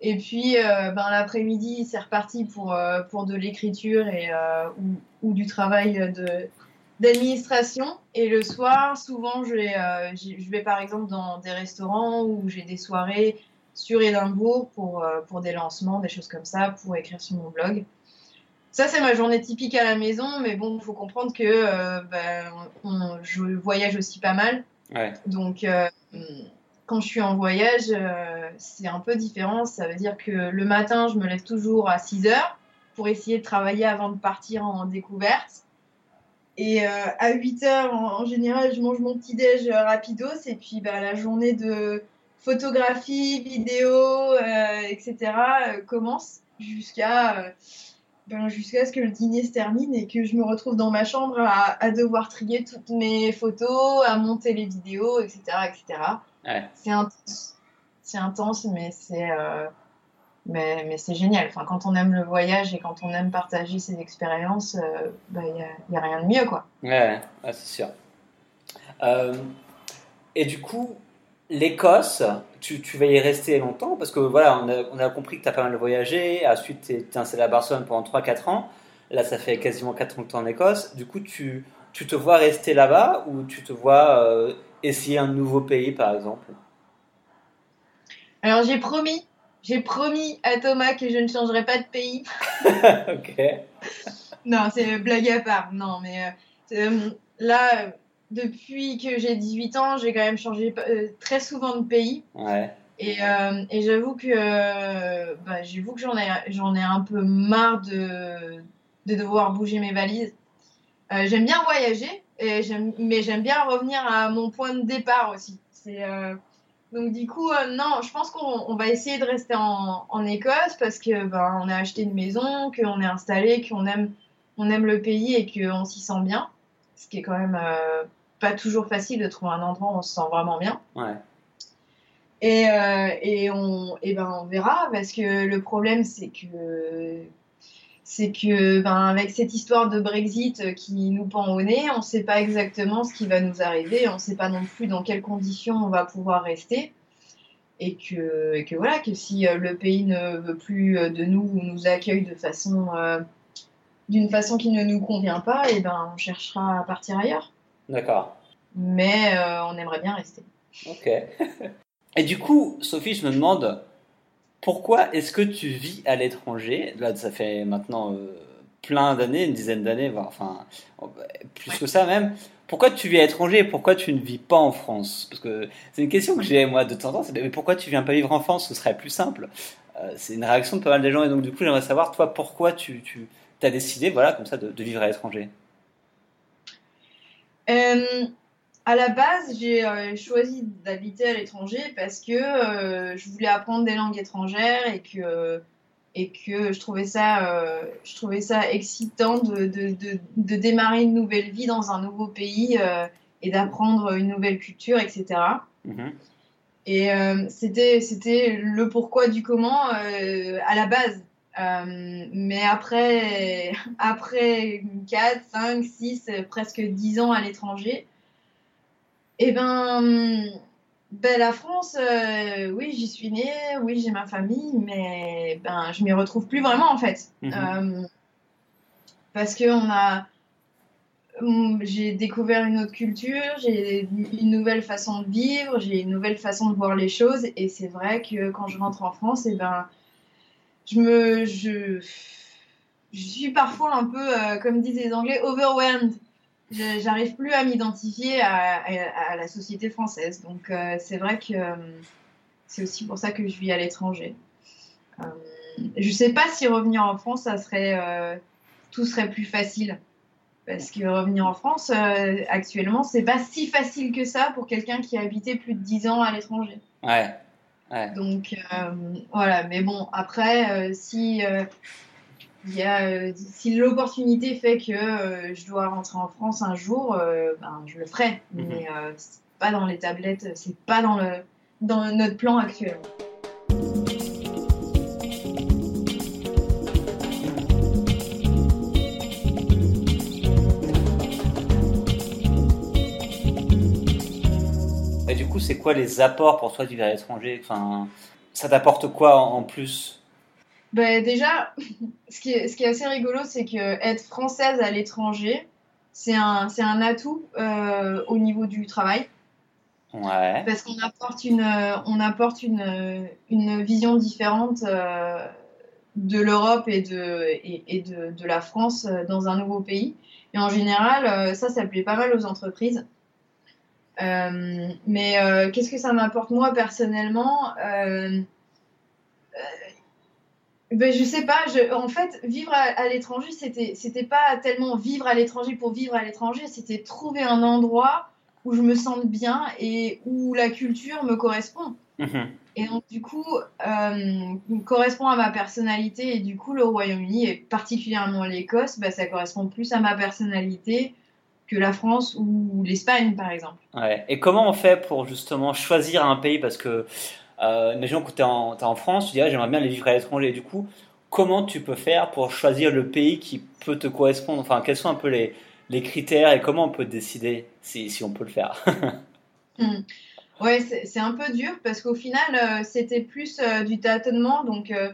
Et puis, ben, l'après-midi, c'est reparti pour, pour de l'écriture et ou, ou du travail de d'administration. Et le soir, souvent, je vais, euh, j'y- je vais par exemple dans des restaurants où j'ai des soirées sur Édimbourg pour, euh, pour des lancements, des choses comme ça, pour écrire sur mon blog. Ça, c'est ma journée typique à la maison, mais bon, il faut comprendre que euh, ben, on- je voyage aussi pas mal.
Ouais.
Donc, quand je suis en voyage, c'est un peu différent. Ça veut dire que le matin, je me lève toujours à 6 heures pour essayer de travailler avant de partir en découverte. Et euh, à 8 heures, en, en général, je mange mon petit déj euh, rapidos. Et puis, bah, la journée de photographie, vidéo, euh, etc. euh, commence jusqu'à ben, jusqu'à ce que le dîner se termine et que je me retrouve dans ma chambre à, à devoir trier toutes mes photos, à monter les vidéos, etc. etc.
Ouais.
C'est intense. C'est intense, mais c'est mais, mais c'est génial. Enfin, quand on aime le voyage et quand on aime partager ses expériences, il bah, n'y a, y a rien de mieux. quoi.
Ouais, ouais, c'est sûr. Euh, et du coup, l'Écosse, tu, tu vas y rester longtemps parce que voilà, on a, on a compris que tu as pas mal voyagé. Ensuite, tu es installé à Barcelone pendant 3-4 ans. Là, ça fait quasiment 4 ans que tu es en Écosse. Du coup, tu, tu te vois rester là-bas ou tu te vois euh, essayer un nouveau pays, par exemple?
Alors, j'ai promis, j'ai promis à Thomas que je ne changerai pas de pays.
Ok.
Non, c'est blague à part. Non, mais euh, euh, là, depuis que j'ai 18 ans, j'ai quand même changé euh, très souvent de pays.
Ouais.
Et, euh, et j'avoue que, bah, j'avoue que j'en ai, j'en ai un peu marre de, de devoir bouger mes valises. J'aime bien voyager, et mais j'aime bien revenir à mon point de départ aussi. C'est, donc du coup, euh, non, je pense qu'on on va essayer de rester en, en Écosse parce que ben, on a acheté une maison, qu'on est installé, qu'on aime, on aime le pays et qu'on s'y sent bien. Ce qui est quand même euh, pas toujours facile de trouver un endroit où on se sent vraiment bien.
Ouais.
Et, euh, et, on, et ben on verra parce que le problème c'est que c'est que ben avec cette histoire de Brexit qui nous pend au nez, on ne sait pas exactement ce qui va nous arriver, on ne sait pas non plus dans quelles conditions on va pouvoir rester. Et que, et que voilà, que si euh, le pays ne veut plus euh, de nous ou nous accueille de façon euh, d'une façon qui ne nous convient pas, et ben on cherchera à partir ailleurs.
D'accord.
Mais euh, on aimerait bien rester.
Ok. Et du coup, Sophie, je me demande pourquoi est-ce que tu vis à l'étranger? Là, ça fait maintenant euh, plein d'années, une dizaine d'années, voire enfin plus que ça même. Pourquoi tu vis à l'étranger? Et pourquoi tu ne vis pas en France? Parce que c'est une question que j'ai moi de temps en temps. C'est mais pourquoi tu viens pas vivre en France? Ce serait plus simple. Euh, c'est une réaction de pas mal de gens et donc du coup, j'aimerais savoir toi pourquoi tu, tu as décidé, voilà, comme ça, de, de vivre à l'étranger?
Euh, à la base, j'ai euh, choisi d'habiter à l'étranger parce que euh, je voulais apprendre des langues étrangères et que, et que je, trouvais ça, euh, je trouvais ça excitant de, de, de, de, démarrer une nouvelle vie dans un nouveau pays et d'apprendre une nouvelle culture, etc. Et euh, c'était c'était le pourquoi du comment à la base. Euh, mais après, après 4, 5, 6, presque 10 ans à l'étranger, et ben, ben, la France, euh, oui, j'y suis née, oui, j'ai ma famille, mais ben, je m'y retrouve plus vraiment en fait.
Mhm.
Euh, parce que on a, hum, j'ai découvert une autre culture, j'ai une nouvelle façon de vivre, j'ai une nouvelle façon de voir les choses, et c'est vrai que quand je rentre en France, et ben, je me, je, je suis parfois un peu, euh, comme disent les Anglais, overwhelmed. J'arrive plus à m'identifier à, à- à la société française. Donc euh, c'est vrai que euh, c'est aussi pour ça que je vis à l'étranger. Euh, je sais pas si revenir en France, ça serait, tout serait plus facile. Parce que revenir en France, actuellement, c'est pas si facile que ça pour quelqu'un qui a habité plus de 10 ans à l'étranger.
Ouais. Ouais.
Donc voilà, mais bon, après, si, il y a, euh, si l'opportunité fait que euh, je dois rentrer en France un jour, euh, ben, je le ferai.
Mhm.
Mais euh, c'est pas dans les tablettes, c'est pas dans, le, dans notre plan actuel.
Et du coup, c'est quoi les apports pour toi vivre à l'étranger Enfin, ça t'apporte quoi en plus?
Ben, déjà, ce qui, est, ce qui est assez rigolo, c'est que être française à l'étranger, c'est un, un atout euh, au niveau du travail.
Ouais.
Parce qu'on apporte une, euh, on apporte une, euh, une vision différente euh, de l'Europe et, de, et, et de, de la France dans un nouveau pays. Et en général, ça, ça plaît pas mal aux entreprises. Euh, mais euh, qu'est-ce que ça m'apporte moi personnellement? Ben, je sais pas. Je, en fait, vivre à, à l'étranger, c'était, c'était pas tellement vivre à l'étranger pour vivre à l'étranger, c'était trouver un endroit où je me sente bien et où la culture me correspond.
Mhm.
Et donc, du coup, euh, correspond à ma personnalité. Et du coup, le Royaume-Uni, et particulièrement l'Écosse, bah, ça correspond plus à ma personnalité que la France ou l'Espagne, par exemple.
Ouais. Et comment on fait pour justement choisir un pays? Parce que, euh, imaginons que tu es, en France, tu dis ah, j'aimerais bien aller vivre à l'étranger. Du coup, comment tu peux faire pour choisir le pays qui peut te correspondre? Enfin, quels sont un peu les, les critères et comment on peut décider si, si on peut le faire?
Hmm. Ouais, c'est un peu dur parce qu'au final, euh, c'était plus euh, du tâtonnement. Donc, euh,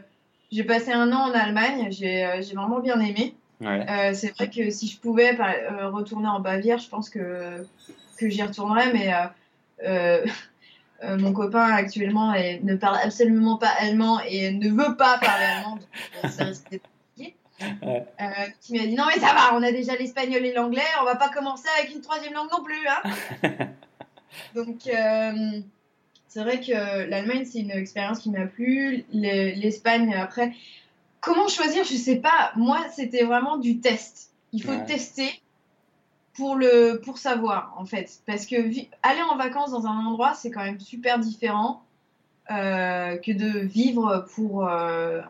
j'ai passé un an en Allemagne, j'ai vraiment bien aimé.
Ouais.
C'est vrai que si je pouvais retourner en Bavière, je pense que, que j'y retournerais, mais euh, euh, euh, mon copain actuellement ne parle absolument pas allemand et ne veut pas parler allemand, donc euh, ça risque d'être compliqué.
Ouais.
Euh, qui m'a dit non mais ça va, on a déjà l'espagnol et l'anglais, on va pas commencer avec une troisième langue non plus, hein. donc euh, c'est vrai que l'Allemagne c'est une expérience qui m'a plu, Le- l'Espagne après. Comment choisir Je sais pas. Moi, c'était vraiment du test. Il faut
Ouais.
tester pour le pour savoir en fait, parce que aller en vacances dans un endroit, c'est quand même super différent euh, que de vivre pour euh,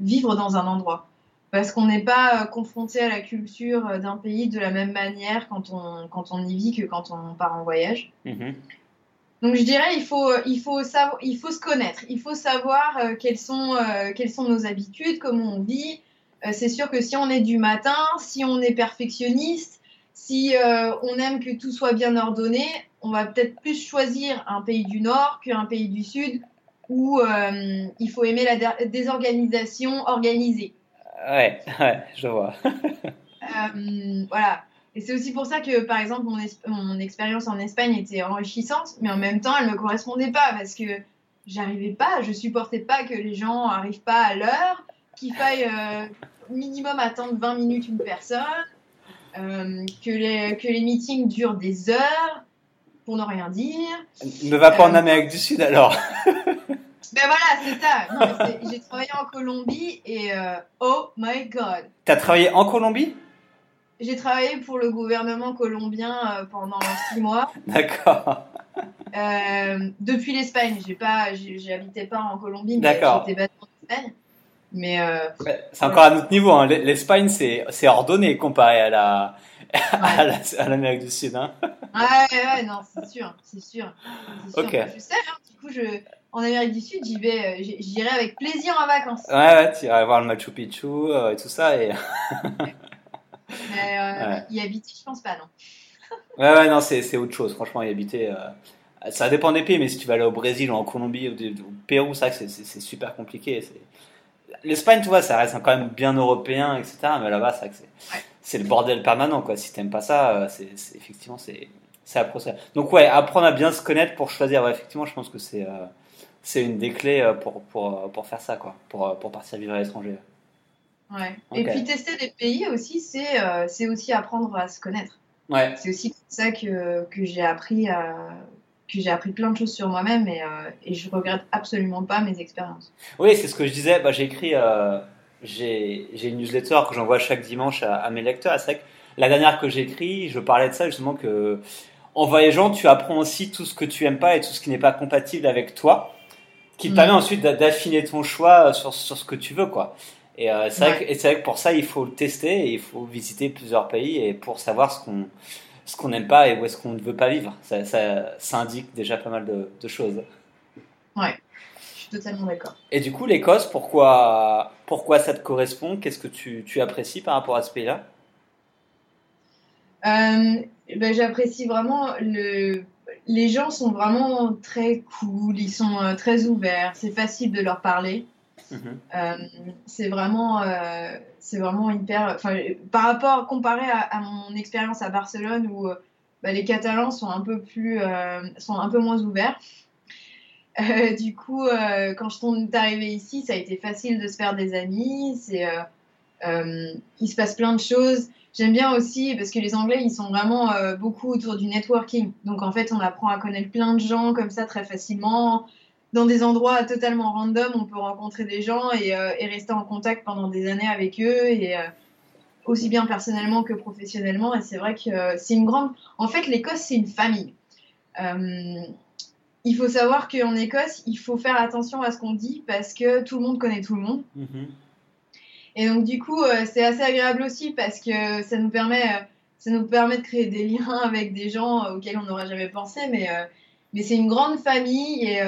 vivre dans un endroit, parce qu'on n'est pas euh, confronté à la culture d'un pays de la même manière quand on quand on y vit que quand on part en voyage.
Mhm.
Donc je dirais il faut il faut savoir il faut se connaître, il faut savoir euh, quelles sont quelles sont nos habitudes, comment on vit. C'est sûr que si on est du matin, si on est perfectionniste, si euh, on aime que tout soit bien ordonné, on va peut-être plus choisir un pays du Nord qu'un pays du Sud où euh, il faut aimer la dé- désorganisation organisée.
Ouais, ouais, je vois.
Euh, voilà. Et c'est aussi pour ça que, par exemple, mon, expérience en Espagne était enrichissante, mais en même temps, elle me correspondait pas parce que j'arrivais pas, je supportais pas que les gens arrivent pas à l'heure, qu'il faille minimum attendre 20 minutes une personne, euh, que, les, que les meetings durent des heures pour ne rien dire.
Ne va pas en
Euh,
Amérique du Sud alors.
Ben voilà, c'est ça. Non, J'ai travaillé en Colombie et euh, oh my god.
T'as travaillé en Colombie?
J'ai travaillé pour le gouvernement colombien pendant six mois.
D'accord.
Depuis l'Espagne, j'ai pas, j'ai- j'habitais pas en Colombie, mais j'étais basée en Espagne. Mais euh,
C'est encore un autre niveau. hein. L'Espagne, c'est c'est ordonné comparé à la à la- à l'Amérique du Sud. Hein.
ouais, ouais, non, c'est sûr, c'est sûr. sûr. Je sais, hein, du coup, je, en Amérique du Sud, j'y vais, euh, j'irai avec plaisir en vacances.
Ouais, ouais, tu iras voir le Machu Picchu euh, et tout ça. Et...
Mais euh,
Ouais.
y habiter, je pense pas, non.
Ouais, ouais, non, c'est c'est autre chose. Franchement, y habiter. euh, Ça dépend des pays, mais si tu vas aller au Brésil ou en Colombie ou au Pérou, que c'est super compliqué. L'Espagne, tu vois, ça reste quand même bien européen, etc. Mais là-bas, c'est c'est le bordel permanent, quoi. Si t'aimes pas ça, euh, c'est effectivement, c'est à procès. Donc, ouais, apprendre à bien se connaître pour choisir. effectivement, je pense que c'est euh, c'est une des clés euh, pour, pour, pour faire ça, quoi. Pour, pour partir vivre à l'étranger.
Ouais. Et puis tester des pays aussi, c'est aussi apprendre à se connaître.
Ouais.
C'est aussi ça que, que j'ai appris à que j'ai appris plein de choses sur moi-même et, euh, et, je regrette absolument pas mes expériences.
Oui, c'est ce que je disais. Bah, j'ai écrit, euh, j'ai une newsletter que j'envoie chaque dimanche à, mes lecteurs. C'est vrai que la dernière que j'ai écrit, je parlais de ça justement que en voyageant, tu apprends aussi tout ce que tu aimes pas et tout ce qui n'est pas compatible avec toi, qui te mm. permet ensuite d'affiner ton choix sur, sur, ce que tu veux, quoi. Et euh, c'est vrai, vrai, que pour ça, il faut le tester et il faut visiter plusieurs pays et pour savoir ce qu'on ce qu'on n'aime pas et où est-ce qu'on ne veut pas vivre. Ça, ça, indique déjà pas mal de, choses.
Ouais, je suis totalement d'accord.
Et du coup, l'Écosse, pourquoi, pourquoi ça te correspond? Qu'est-ce que tu, tu, apprécies par rapport à ce pays-là?
Euh, ben, J'apprécie vraiment le. Les gens sont vraiment très cool, ils sont euh, très ouverts, c'est facile de leur parler. Mhm. Euh, c'est vraiment, euh, vraiment hyper. Par rapport, comparé à, mon expérience à Barcelone où euh, bah, les Catalans sont un peu plus, sont un peu moins ouverts. du coup, quand je suis arrivée ici, ça a été facile de se faire des amis. C'est, il se passe plein de choses. J'aime bien aussi parce que les Anglais, ils sont vraiment beaucoup autour du networking. Donc en fait, on apprend à connaître plein de gens comme ça très facilement dans des endroits totalement random, on peut rencontrer des gens et, euh, et rester en contact pendant des années avec eux et euh, aussi bien personnellement que professionnellement. Et c'est vrai que euh, c'est une grande. En fait, l'Écosse c'est une famille. il faut savoir qu'en Écosse, il faut faire attention à ce qu'on dit parce que tout le monde connaît tout le monde. Mm-hmm. Et donc du coup, c'est assez agréable aussi parce que ça nous permet, ça nous permet de créer des liens avec des gens auxquels on n'aurait jamais pensé, mais mais c'est une grande famille et,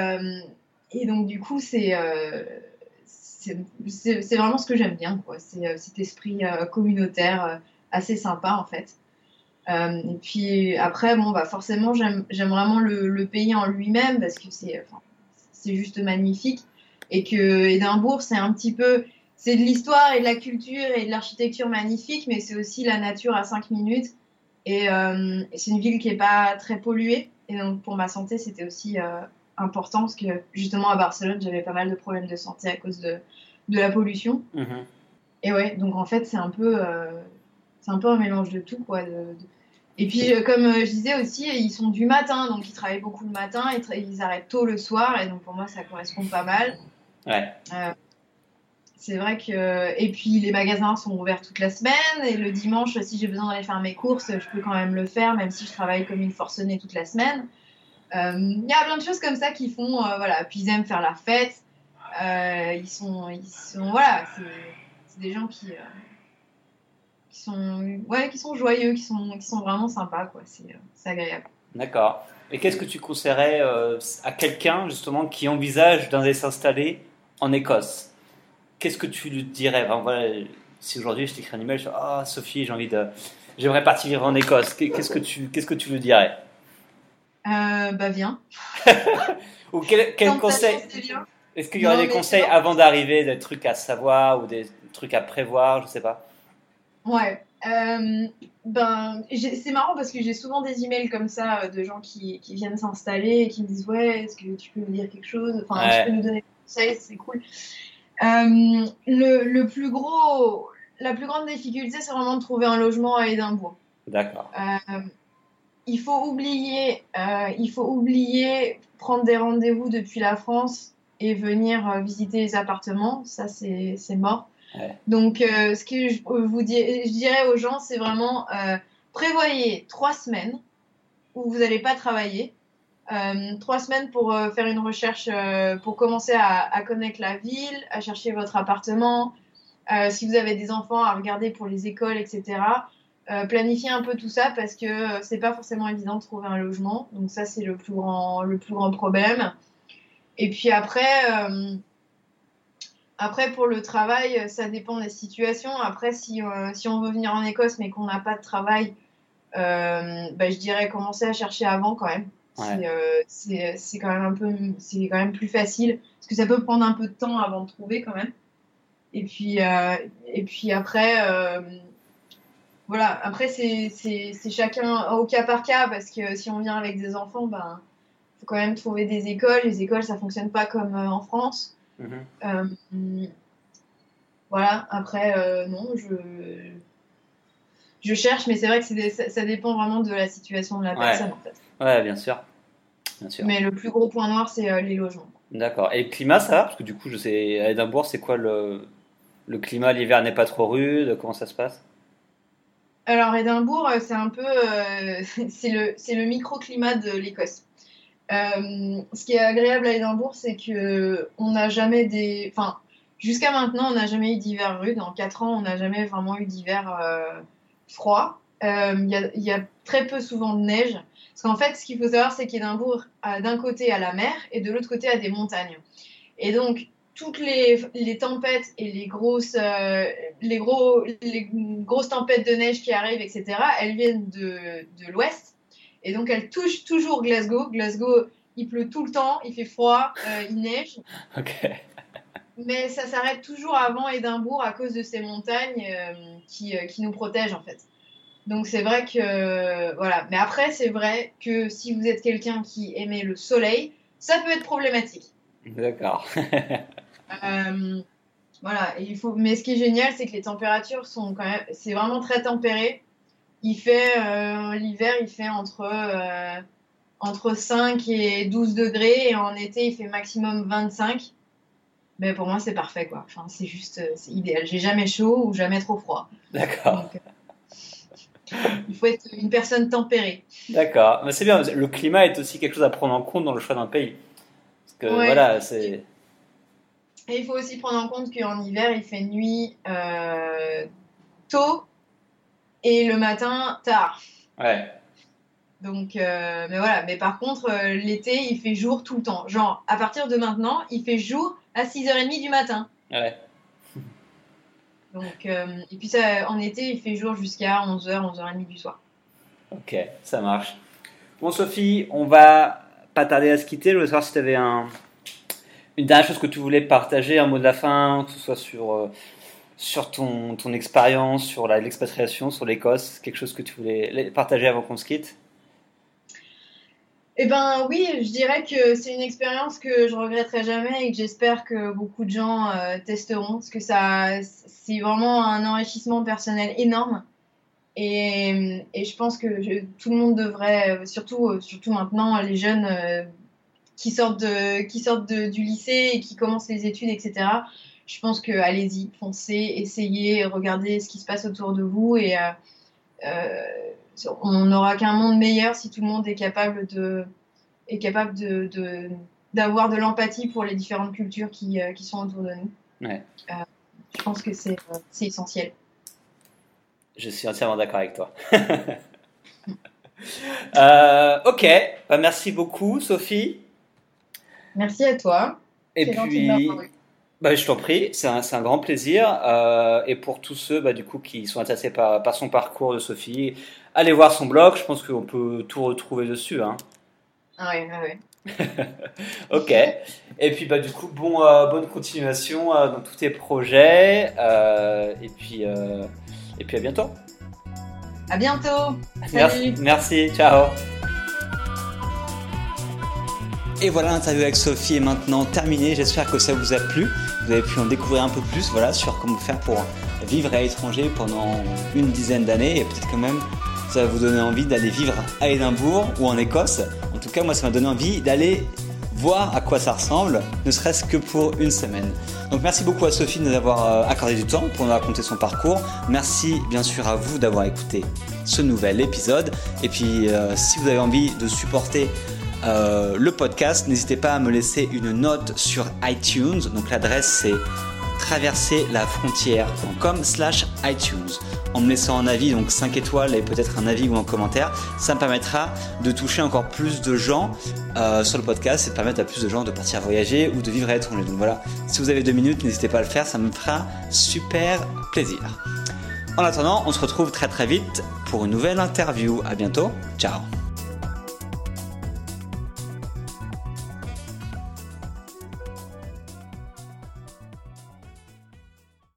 et donc du coup c'est euh, c'est vraiment ce que j'aime bien quoi. C'est euh, cet esprit communautaire assez sympa en fait. et puis après bon bah forcément j'aime vraiment le, pays en lui-même parce que c'est enfin, juste magnifique et que Édimbourg c'est un petit peu c'est de l'histoire et de la culture et de l'architecture magnifique, mais c'est aussi la nature à 5 minutes. Et c'est une ville qui n'est pas très polluée. Et donc pour ma santé, c'était aussi euh, important parce que justement à Barcelone, j'avais pas mal de problèmes de santé à cause de, de la pollution. Mhm. Et ouais, donc en fait, c'est un peu, euh, c'est un peu un mélange de tout, quoi. Et puis, euh, comme je disais aussi, ils sont du matin, donc ils travaillent beaucoup le matin, et ils arrêtent tôt le soir, et donc pour moi, ça correspond pas mal.
Ouais.
c'est vrai que. Et puis, les magasins sont ouverts toute la semaine, et le dimanche, si j'ai besoin d'aller faire mes courses, je peux quand même le faire, même si je travaille comme une forcenée toute la semaine. Euh, il y a plein de choses comme ça qui font, euh, voilà. Puis ils aiment faire la fête. Euh, ils sont, ils sont, voilà, c'est des gens qui, qui sont, ouais, qui sont joyeux, qui sont, qui sont vraiment sympas, quoi. C'est agréable.
D'accord. Et qu'est-ce que tu conseillerais à quelqu'un justement qui envisage d'aller s'installer en Écosse? Qu'est-ce que tu lui dirais? Si aujourd'hui je t'écris un email, je dis Ah, Sophie, j'ai envie de. J'aimerais partir vivre en Écosse. Qu'est-ce que tu, qu'est-ce que tu lui dirais?
Euh, bah viens.
ou quel, conseil Est-ce qu'il y aurait des conseils avant d'arriver, des trucs à savoir ou des trucs à prévoir, je sais pas?
Ouais. Euh, ben, c'est marrant parce que j'ai souvent des emails comme ça euh, de gens qui, qui viennent s'installer et qui me disent ouais, est-ce que tu peux me dire quelque chose? Enfin, tu peux nous donner des conseils, c'est cool. Euh, le, le, plus gros, la plus grande difficulté, c'est vraiment de trouver un logement à Édimbourg.
D'accord.
Euh, il faut oublier, euh, il faut oublier prendre des rendez-vous depuis la France et venir euh, visiter les appartements. Ça, c'est mort. Donc, euh, ce que je, vous je dirais aux gens, c'est vraiment prévoyez trois semaines où vous n'allez pas travailler. trois semaines pour faire une recherche, pour commencer à, à, connaître la ville, à chercher votre appartement. si vous avez des enfants, à regarder pour les écoles, etc. Euh, planifier un peu tout ça parce que euh, c'est pas forcément évident de trouver un logement. Donc ça c'est le plus grand le plus grand problème. Et puis après euh, après pour le travail, ça dépend des situations. Après si si on veut venir en Écosse mais qu'on n'a pas de travail, bah, je dirais commencer à chercher avant quand même C'est quand même un peu, c'est quand même plus facile parce que ça peut prendre un peu de temps avant de trouver quand même. Et puis, et puis après, voilà, après c'est chacun au cas par cas parce que si on vient avec des enfants, ben faut quand même trouver des écoles. Les écoles, ça fonctionne pas comme en France. Mhm. voilà, après, non, je je cherche, mais c'est vrai que ça, dépend vraiment de la situation de la personne en fait.
Ouais, bien sûr. bien sûr.
Mais le plus gros point noir, c'est euh, les logements.
D'accord. Et le climat, ça va? Parce que du coup, je sais, à Édimbourg, c'est quoi le, le climat? L'hiver n'est pas trop rude Comment ça se passe?
Alors, Édimbourg, euh, c'est un peu. Euh, c'est le, le microclimat de l'Écosse. ce qui est agréable à Édimbourg, c'est que on n'a jamais des. Enfin, jusqu'à maintenant, on n'a jamais eu d'hiver rude. En 4 ans, on n'a jamais vraiment eu d'hiver froid. Euh, il y, a très peu souvent de neige. Parce qu'en fait, ce qu'il faut savoir, c'est qu'Édimbourg, d'un côté, à la mer et de l'autre côté, à des montagnes. Et donc, toutes les, les tempêtes et les grosses, euh, les, gros, les grosses tempêtes de neige qui arrivent, etc., elles viennent de, de l'ouest. Et donc, elles touchent toujours Glasgow. Glasgow, il pleut tout le temps, il fait froid, euh, il neige.
Ok.
Mais ça s'arrête toujours avant Édimbourg à cause de ces montagnes qui, qui nous protègent, en fait. Donc c'est vrai que voilà. Mais après c'est vrai que si vous êtes quelqu'un qui aimait le soleil, ça peut être problématique.
D'accord.
euh, voilà. il faut. Mais ce qui est génial, c'est que les températures sont quand même. C'est vraiment très tempéré. Il fait euh, l'hiver, il fait entre euh, entre 5 et 12 degrés et en été il fait maximum 25. Mais pour moi c'est parfait quoi. Enfin c'est juste c'est idéal. J'ai jamais chaud ou jamais trop froid.
D'accord.
Il faut être une personne tempérée.
D'accord, mais c'est bien. Le climat est aussi quelque chose à prendre en compte dans le choix d'un pays. Voilà, c'est.
Et il faut aussi prendre en compte qu'en hiver, il fait nuit euh, tôt et le matin tard.
Ouais.
Donc, euh, mais voilà. Mais par contre, euh, l'été, il fait jour tout le temps. Genre, à partir de maintenant, il fait jour à 6h30 du matin.
Ouais.
Donc, et puis ça, en été, il fait jour jusqu'à 11h, 11h30 du soir.
Ok, ça marche. Bon, Sophie, on va pas tarder à se quitter. Je voulais savoir si tu avais un, une dernière chose que tu voulais partager, un mot de la fin, que ce soit sur, euh, sur ton, ton expérience, sur l'expatriation, sur l'Écosse, quelque chose que tu voulais partager avant qu'on se quitte?
Eh ben oui, je dirais que c'est une expérience que je regretterai jamais et que j'espère que beaucoup de gens euh, testeront parce que c'est vraiment un enrichissement personnel énorme. Et, et je pense que tout le monde devrait, surtout, surtout maintenant, les jeunes euh, qui sortent, de, qui sortent de, du lycée et qui commencent les études, etc. Je pense que allez-y, foncez, essayez, regardez ce qui se passe autour de vous et euh, on n'aura qu'un monde meilleur si tout le monde est capable de est capable de, d'avoir de, l'empathie pour les différentes cultures qui, euh, qui sont autour de nous.
Ouais.
Euh, je pense que c'est, euh, c'est essentiel.
Je suis entièrement d'accord avec toi. ok, bah, merci beaucoup Sophie.
Merci à toi.
Et puis, bah, je t'en prie, c'est un, un, grand plaisir. et pour tous ceux bah, du coup, qui sont intéressés par, par son parcours de Sophie, allez voir son blog, je pense qu'on peut tout retrouver dessus. Hein.
Ah oui, oui.
ok. Et puis bah du coup bon euh, bonne continuation euh, dans tous tes projets euh, et puis et puis à bientôt.
À bientôt.
Merci, merci, ciao. Et voilà, l'interview avec Sophie est maintenant terminée. J'espère que ça vous a plu. Vous avez pu en découvrir un peu plus voilà, sur comment faire pour vivre à l'étranger pendant une dizaine d'années et peut-être quand même ça va vous donner envie d'aller vivre à Édimbourg ou en Écosse. En tout cas, moi, ça m'a donné envie d'aller voir à quoi ça ressemble, ne serait-ce que pour une semaine. Donc merci beaucoup à Sophie de nous avoir euh, accordé du temps pour nous raconter son parcours. Merci bien sûr à vous d'avoir écouté ce nouvel épisode. Et puis euh, si vous avez envie de supporter euh, le podcast, n'hésitez pas à me laisser une note sur iTunes. Donc l'adresse c'est traverser la frontière.com slash iTunes. En me laissant un avis, donc 5 étoiles et peut-être un avis ou un commentaire, ça me permettra de toucher encore plus de gens euh, sur le podcast et de permettre à plus de gens de partir voyager ou de vivre à l'étranger. Donc voilà, si vous avez deux minutes, n'hésitez pas à le faire, ça me fera super plaisir. En attendant, on se retrouve très très vite pour une nouvelle interview. À bientôt, ciao